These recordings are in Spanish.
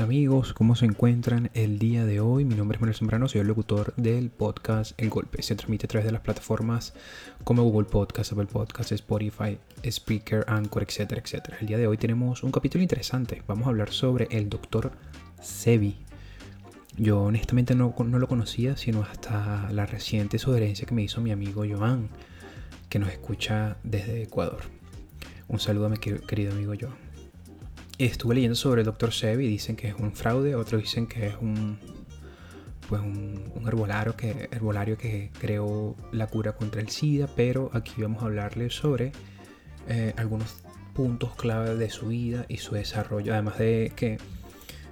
Amigos, ¿cómo se encuentran el día de hoy? Mi nombre es Manuel Zambrano, soy el locutor del podcast El Golpe. Se transmite a través de las plataformas como Google Podcast, Apple Podcast, Spotify, Speaker, Anchor, etcétera, etcétera. El día de hoy tenemos un capítulo interesante. Vamos a hablar sobre el doctor Sebi. Yo honestamente no, no lo conocía, sino hasta la reciente sugerencia que me hizo mi amigo Joan, que nos escucha desde Ecuador. Un saludo a mi querido amigo Joan estuve leyendo sobre el Dr. Sebi dicen que es un fraude, otros dicen que es un, pues un, herbolario, que, herbolario que creó la cura contra el SIDA, pero aquí vamos a hablarle sobre eh, algunos puntos clave de su vida y su desarrollo, además de que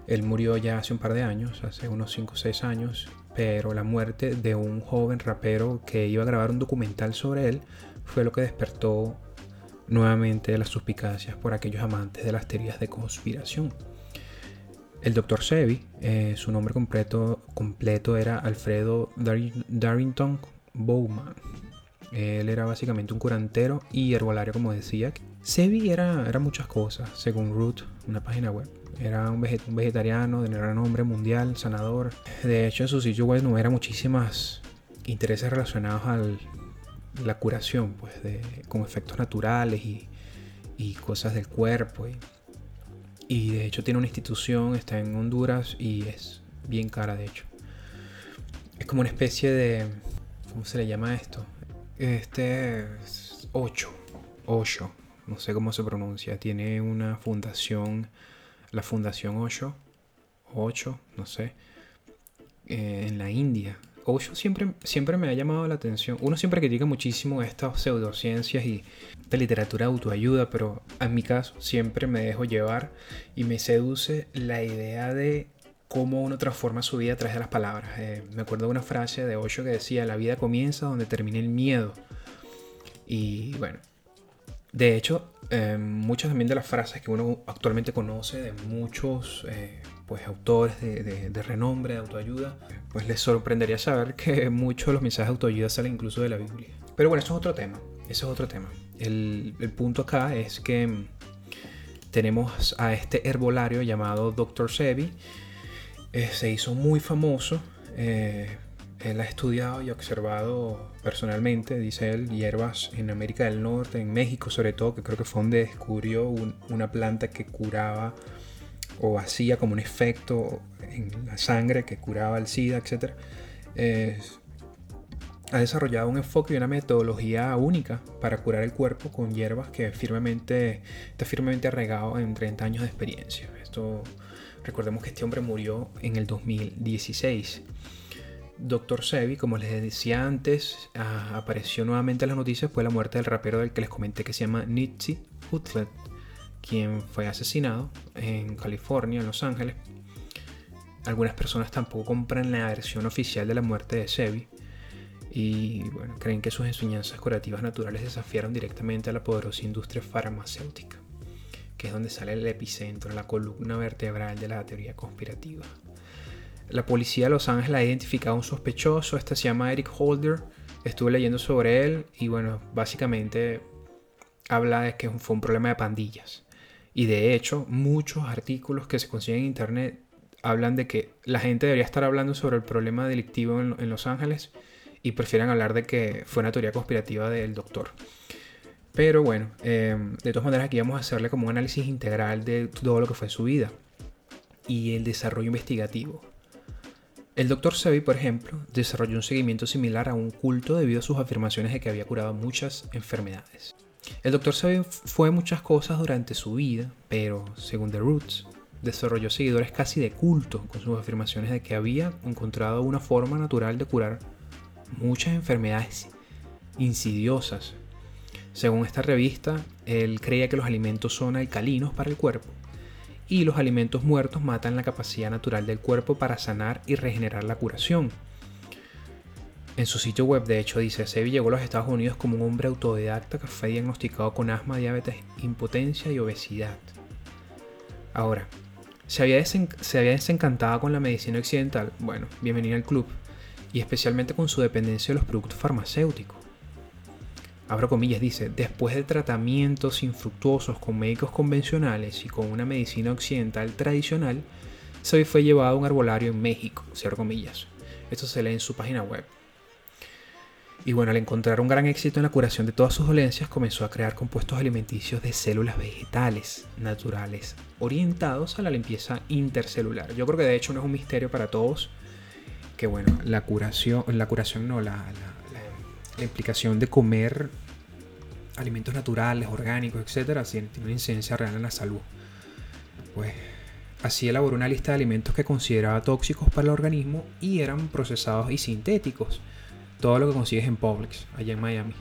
él murió ya hace un par de años, hace unos 5 o 6 años, pero la muerte de un joven rapero que iba a grabar un documental sobre él fue lo que despertó nuevamente las suspicacias por aquellos amantes de las teorías de conspiración. El Dr. Sebi, eh, su nombre completo, completo era Alfredo Darrington Bowman. Él era básicamente un curantero y herbolario, como decía. Sebi era, era muchas cosas, según Root, una página web. Era un, vegetariano de gran nombre mundial, sanador. De hecho, en su sitio web no era muchísimas intereses relacionados al la curación, pues, de, con efectos naturales y, cosas del cuerpo. Y, de hecho tiene una institución, está en Honduras y es bien cara, de hecho. Es como una especie de, ¿cómo se le llama esto? Este, 8, 8, no sé cómo se pronuncia. Tiene una fundación, la Fundación 8, 8, no sé, eh, en la India Osho siempre, siempre me ha llamado la atención. Uno siempre critica muchísimo estas pseudociencias y de literatura autoayuda, pero en mi caso siempre me dejo llevar y me seduce la idea de cómo uno transforma su vida a través de las palabras. Eh, me acuerdo de una frase de Osho que decía, la vida comienza donde termina el miedo. Y bueno, de hecho, eh, muchas también de las frases que uno actualmente conoce de muchos eh, pues, autores de, renombre, de autoayuda, pues les sorprendería saber que muchos de los mensajes de autoayuda salen incluso de la Biblia. Pero bueno, eso es otro tema. Eso es otro tema. El, punto acá es que tenemos a este herbolario llamado Dr. Sebi. Eh, se hizo muy famoso. Él ha estudiado y observado personalmente, dice él, hierbas en América del Norte, en México sobre todo, que creo que fue donde descubrió una planta que curaba o hacía como un efecto en la sangre que curaba el SIDA, etc. ha desarrollado un enfoque y una metodología única para curar el cuerpo con hierbas que firmemente, está firmemente arraigado en 30 años de experiencia. Esto, recordemos que este hombre murió en el 2016. Dr. Sebi, como les decía antes, apareció nuevamente en las noticias fue la muerte del rapero del que les comenté que se llama Nipsey Hussle, quien fue asesinado en California, en Los Ángeles. Algunas personas tampoco compran la versión oficial de la muerte de Sebi y bueno, creen que sus enseñanzas curativas naturales desafiaron directamente a la poderosa industria farmacéutica, que es donde sale el epicentro, la columna vertebral de la teoría conspirativa. La policía de Los Ángeles ha identificado a un sospechoso, este se llama Eric Holder. Estuve leyendo sobre él y bueno, básicamente habla de que fue un problema de pandillas. Y de hecho, muchos artículos que se consiguen en internet hablan de que la gente debería estar hablando sobre el problema delictivo en, Los Ángeles y prefieren hablar de que fue una teoría conspirativa del doctor. Pero bueno, eh, de todas maneras aquí vamos a hacerle como un análisis integral de todo lo que fue su vida y el desarrollo investigativo. El Dr. Sebi, por ejemplo, desarrolló un seguimiento similar a un culto debido a sus afirmaciones de que había curado muchas enfermedades. El Dr. Sebi fue muchas cosas durante su vida, pero según The Roots, desarrolló seguidores casi de culto con sus afirmaciones de que había encontrado una forma natural de curar muchas enfermedades insidiosas. Según esta revista, él creía que los alimentos son alcalinos para el cuerpo y los alimentos muertos matan la capacidad natural del cuerpo para sanar y regenerar la curación. En su sitio web, de hecho, dice, Sebi llegó a los Estados Unidos como un hombre autodidacta que fue diagnosticado con asma, diabetes, impotencia y obesidad. Ahora, ¿se había, ¿se había desencantado con la medicina occidental? Bueno, bienvenido al club, y especialmente con su dependencia de los productos farmacéuticos. abro comillas, dice, después de tratamientos infructuosos con médicos convencionales y con una medicina occidental tradicional, Sebi fue llevado a un arbolario en México, cierro comillas. Esto se lee en su página web. Y bueno, al encontrar un gran éxito en la curación de todas sus dolencias, comenzó a crear compuestos alimenticios de células vegetales naturales, orientados a la limpieza intercelular. Yo creo que de hecho no es un misterio para todos que bueno, la curación, la curación no, la, la implicación de comer alimentos naturales, orgánicos, etcétera, tiene una incidencia real en la salud. Pues así elaboró una lista de alimentos que consideraba tóxicos para el organismo y eran procesados y sintéticos. Todo lo que consigues en Publix, allá en Miami.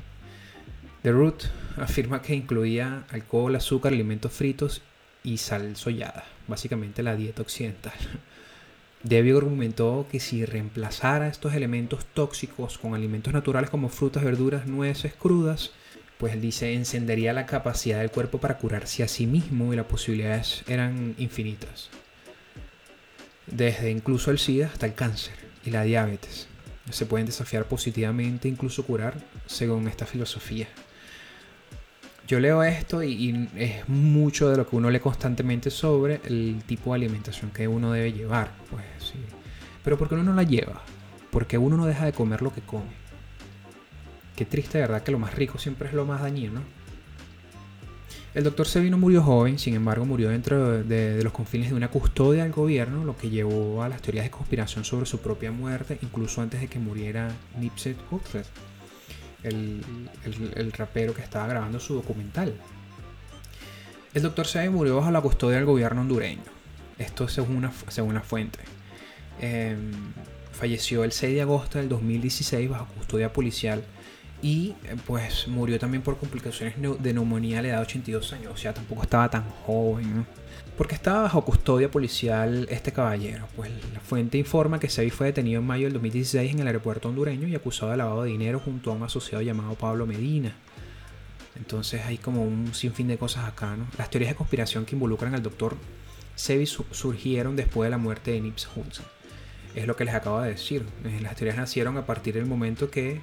The Root afirma que incluía alcohol, azúcar, alimentos fritos y sal soyada, básicamente la dieta occidental. Debbie argumentó que si reemplazara estos elementos tóxicos con alimentos naturales como frutas, verduras, nueces crudas, pues él dice encendería la capacidad del cuerpo para curarse a sí mismo y las posibilidades eran infinitas. Desde incluso el SIDA hasta el cáncer y la diabetes. Se pueden desafiar positivamente, incluso curar, según esta filosofía yo leo esto y, es mucho de lo que uno lee constantemente sobre el tipo de alimentación que uno debe llevar. Pues sí. Pero ¿por qué uno no la lleva? Porque uno no deja de comer lo que come. Qué triste, ¿verdad? Que lo más rico siempre es lo más dañino. El doctor Sevino murió joven, sin embargo murió dentro de, los confines de una custodia del gobierno, lo que llevó a las teorías de conspiración sobre su propia muerte, incluso antes de que muriera Nipsey Hussle el, rapero que estaba grabando su documental. El doctor Sebi murió bajo la custodia del gobierno hondureño. Esto según una, según una fuente. Em, falleció el 6 de agosto del 2016 bajo custodia policial y eh, pues murió también por complicaciones de neumonía a la edad de 82 años. O sea, tampoco estaba tan joven. Porque estaba bajo custodia policial este caballero. Pues la fuente informa que Sebi fue detenido en mayo del 2016 en el aeropuerto hondureño y acusado de lavado de dinero junto a un asociado llamado Pablo Medina. Entonces hay como un sinfín de cosas acá, ¿no? Las teorías de conspiración que involucran al doctor Sebi surgieron después de la muerte de Nips Hudson. Es lo que les acabo de decir. Eh, las teorías nacieron a partir del momento que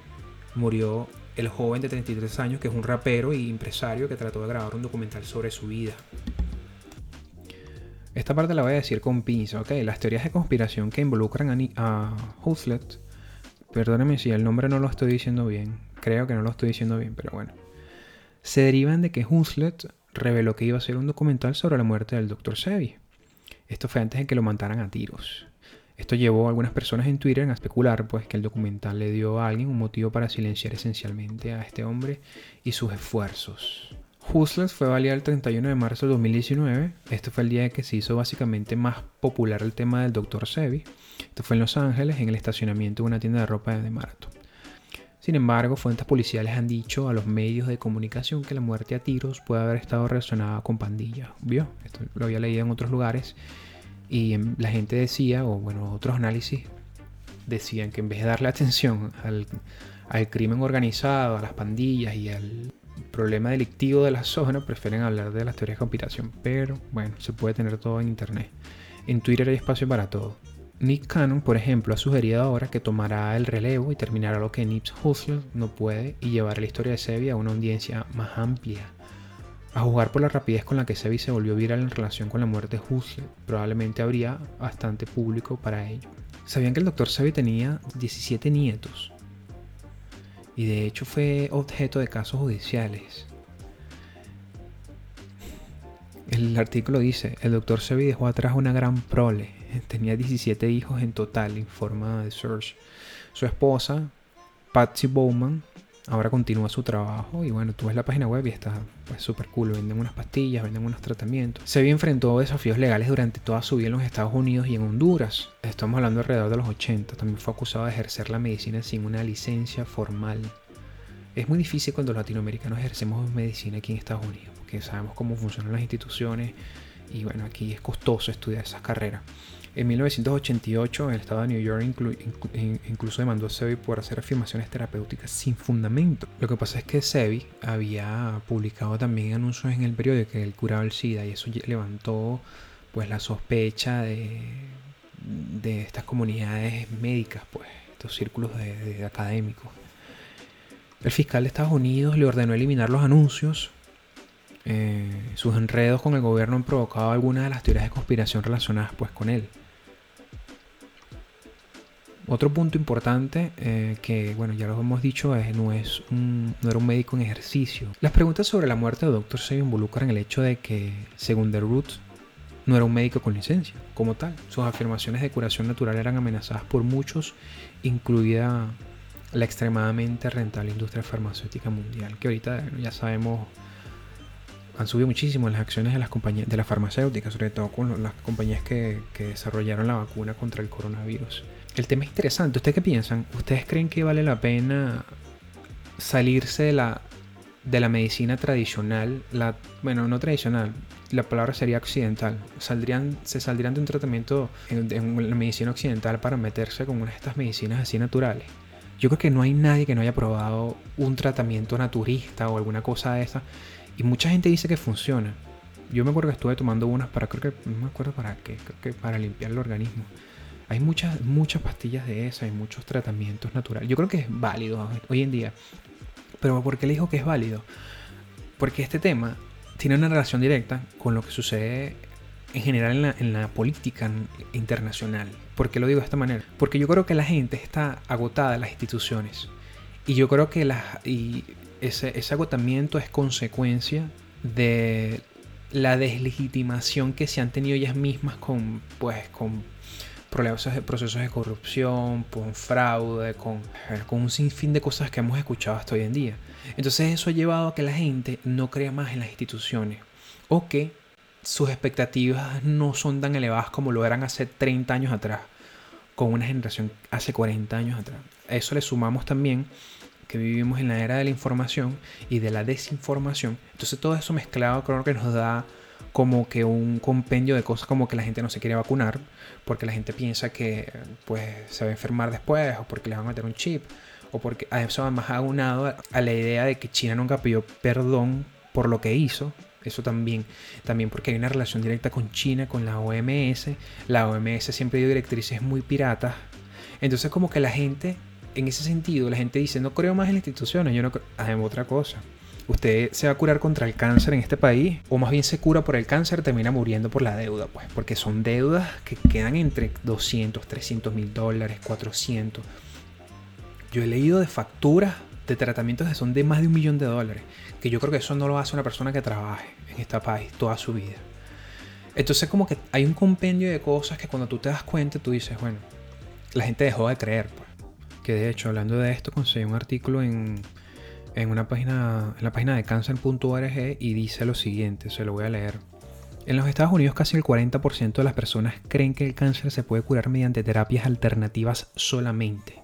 murió el joven de 33 años, que es un rapero y empresario que trató de grabar un documental sobre su vida. Esta parte la voy a decir con pinza, ¿ok? Las teorías de conspiración que involucran a, Huxlet, perdónenme si el nombre no lo estoy diciendo bien, creo que no lo estoy diciendo bien, pero bueno, se derivan de que Huxlet reveló que iba a hacer un documental sobre la muerte del Dr. Sebi. Esto fue antes de que lo mataran a tiros. Esto llevó a algunas personas en Twitter a especular pues, que el documental le dio a alguien un motivo para silenciar esencialmente a este hombre y sus esfuerzos. Useless fue valida el 31 de marzo de 2019. Este fue el día en que se hizo básicamente más popular el tema del Dr. Sebi. Esto fue en Los Ángeles, en el estacionamiento de una tienda de ropa de Marathon. Sin embargo, fuentes policiales han dicho a los medios de comunicación que la muerte a tiros puede haber estado relacionada con pandillas. ¿Vio? Esto lo había leído en otros lugares. Y la gente decía, o bueno, otros análisis decían que en vez de darle atención al, crimen organizado, a las pandillas y al problema delictivo de la zona, prefieren hablar de las teorías de conspiración. Pero bueno, se puede tener todo en internet. En Twitter hay espacio para todo. Nick Cannon, por ejemplo, ha sugerido ahora que tomará el relevo y terminará lo que Nips Hussle no puede y llevará la historia de Sebi a una audiencia más amplia. A jugar por la rapidez con la que Sebi se volvió viral en relación con la muerte de Hussle, probablemente habría bastante público para ello. ¿Sabían que el Dr. Sebi tenía 17 nietos? y de hecho fue objeto de casos judiciales. El artículo dice, el doctor Sebi dejó atrás una gran prole, tenía 17 hijos en total, informa de Search. Su esposa, Patsy Bowman, ahora continúa su trabajo y bueno, tú ves la página web y está pues súper cool, venden unas pastillas, venden unos tratamientos. Se enfrentó a desafíos legales durante toda su vida en los Estados Unidos y en Honduras. Estamos hablando alrededor de los 80. También fue acusado de ejercer la medicina sin una licencia formal. Es muy difícil cuando los latinoamericanos ejercemos medicina aquí en Estados Unidos, porque sabemos cómo funcionan las instituciones y bueno, aquí es costoso estudiar esas carreras. En 1988, el estado de New York incluso demandó a Sebi por hacer afirmaciones terapéuticas sin fundamento. Lo que pasa es que Sebi había publicado también anuncios en el periódico que él curaba el SIDA y eso levantó pues la sospecha de, estas comunidades médicas, pues estos círculos de, académicos. El fiscal de Estados Unidos le ordenó eliminar los anuncios. Eh, sus enredos con el gobierno han provocado algunas de las teorías de conspiración relacionadas pues con él. Otro punto importante eh, que, bueno, ya lo hemos dicho, es, no, es un, no era un médico en ejercicio. Las preguntas sobre la muerte de Dr. se involucran en el hecho de que, según The Roots, no era un médico con licencia, como tal. Sus afirmaciones de curación natural eran amenazadas por muchos, incluida la extremadamente rentable industria farmacéutica mundial, que ahorita ya sabemos han subido muchísimo las acciones de las compañías de las farmacéuticas, sobre todo con las compañías que, que desarrollaron la vacuna contra el coronavirus. El tema es interesante. ¿Ustedes qué piensan? ¿Ustedes creen que vale la pena salirse de la, de la medicina tradicional? La, bueno, no tradicional. La palabra sería occidental. Saldrían, se saldrían de un tratamiento en, en la medicina occidental para meterse con una de estas medicinas así naturales. Yo creo que no hay nadie que no haya probado un tratamiento naturista o alguna cosa de esa. Y mucha gente dice que funciona. Yo me acuerdo que estuve tomando unas para, creo que, no me acuerdo para qué, creo que para limpiar el organismo. Hay muchas, muchas pastillas de esas, hay muchos tratamientos naturales. Yo creo que es válido hoy en día. Pero ¿por qué le digo que es válido? Porque este tema tiene una relación directa con lo que sucede en general en la, política internacional. ¿Por qué lo digo de esta manera? Porque yo creo que la gente está agotada en las instituciones. Y yo creo que y ese, ese agotamiento es consecuencia de la deslegitimación que se han tenido ellas mismas con, pues, con problemas procesos de corrupción, con fraude, con, con un sinfín de cosas que hemos escuchado hasta hoy en día. Entonces eso ha llevado a que la gente no crea más en las instituciones o que sus expectativas no son tan elevadas como lo eran hace 30 años atrás, con una generación hace 40 años atrás. A eso le sumamos también que vivimos en la era de la información y de la desinformación. Entonces todo eso mezclado creo que nos da como que un compendio de cosas como que la gente no se quiere vacunar porque la gente piensa que pues se va a enfermar después o porque le van a meter un chip o porque a eso además ha unado a la idea de que China nunca pidió perdón por lo que hizo eso también, también porque hay una relación directa con China, con la OMS. La OMS siempre dio directrices muy piratas. Entonces como que la gente, en ese sentido, la gente dice, no creo más en las instituciones, yo no creo... Otra cosa usted se va a curar contra el cáncer en este país, o más bien se cura por el cáncer, termina muriendo por la deuda, pues, porque son deudas que quedan entre 200, 300 mil dólares, 400. Yo he leído de facturas de tratamientos que son de más de un millón de dólares, que yo creo que eso no lo hace una persona que trabaje en este país toda su vida. Entonces como que hay un compendio de cosas que cuando tú te das cuenta tú dices, bueno, la gente dejó de creer. Pues. Que de hecho, hablando de esto, conseguí un artículo en en, una página, en la página de cancer.org y dice lo siguiente, se lo voy a leer. En los Estados Unidos casi el 40% de las personas creen que el cáncer se puede curar mediante terapias alternativas solamente.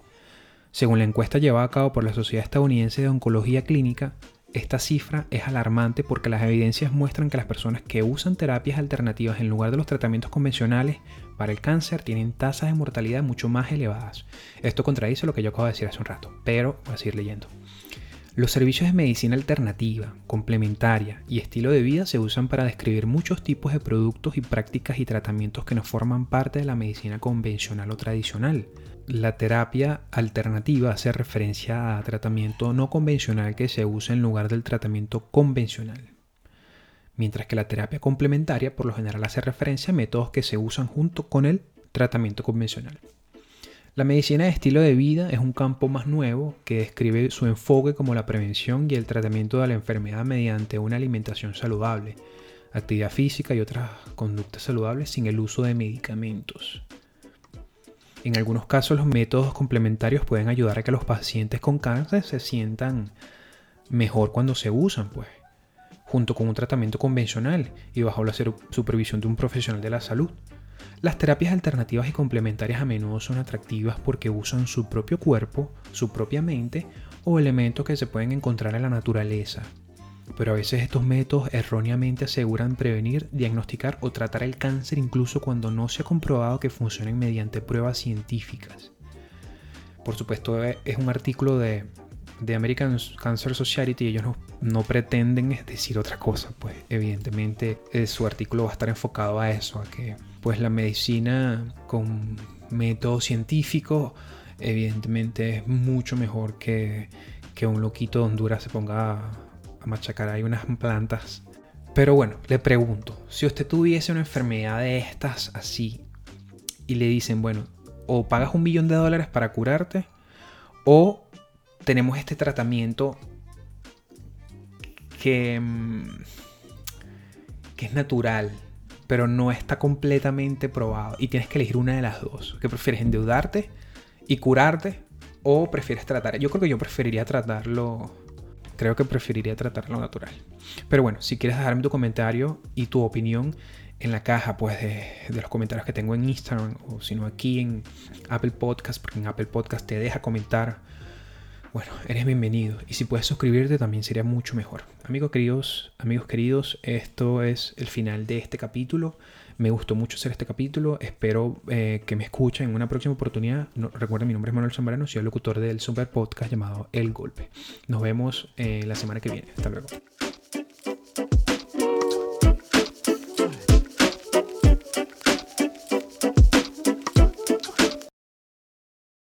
Según la encuesta llevada a cabo por la Sociedad Estadounidense de Oncología Clínica, esta cifra es alarmante porque las evidencias muestran que las personas que usan terapias alternativas en lugar de los tratamientos convencionales para el cáncer tienen tasas de mortalidad mucho más elevadas. Esto contradice lo que yo acabo de decir hace un rato, pero voy a seguir leyendo. Los servicios de medicina alternativa, complementaria y estilo de vida se usan para describir muchos tipos de productos y prácticas y tratamientos que no forman parte de la medicina convencional o tradicional. La terapia alternativa hace referencia a tratamiento no convencional que se usa en lugar del tratamiento convencional. Mientras que la terapia complementaria por lo general hace referencia a métodos que se usan junto con el tratamiento convencional. La medicina de estilo de vida es un campo más nuevo que describe su enfoque como la prevención y el tratamiento de la enfermedad mediante una alimentación saludable, actividad física y otras conductas saludables sin el uso de medicamentos. En algunos casos los métodos complementarios pueden ayudar a que los pacientes con cáncer se sientan mejor cuando se usan, pues, junto con un tratamiento convencional y bajo la supervisión de un profesional de la salud. Las terapias alternativas y complementarias a menudo son atractivas porque usan su propio cuerpo, su propia mente o elementos que se pueden encontrar en la naturaleza. Pero a veces estos métodos erróneamente aseguran prevenir, diagnosticar o tratar el cáncer incluso cuando no se ha comprobado que funcionen mediante pruebas científicas. Por supuesto es un artículo de, American Cancer Society ellos no, no, pretenden decir otra cosa, pues evidentemente eh, su artículo va a estar enfocado a eso, a que pues la medicina con métodos científicos evidentemente es mucho mejor que, que un loquito de Honduras se ponga a, a machacar ahí unas plantas. Pero bueno, le pregunto, si usted tuviese una enfermedad de estas así y le dicen, bueno, o pagas un millón de dólares para curarte o tenemos este tratamiento que, mm, que es natural, pero no está completamente probado y tienes que elegir una de las dos. ¿Qué prefieres, endeudarte y curarte o prefieres tratar? Yo creo que yo preferiría tratarlo, creo que preferiría tratarlo natural. Pero bueno, si quieres dejarme tu comentario y tu opinión en la caja pues de, de, los comentarios que tengo en Instagram o si no aquí en Apple Podcast, porque en Apple Podcast te deja comentar bueno, eres bienvenido. Y si puedes suscribirte también sería mucho mejor. Amigos queridos, amigos queridos, esto es el final de este capítulo. Me gustó mucho hacer este capítulo. Espero eh, que me escuchen en una próxima oportunidad. No, recuerden, mi nombre es Manuel Zambrano, soy el locutor del super podcast llamado El Golpe. Nos vemos eh, la semana que viene. Hasta luego.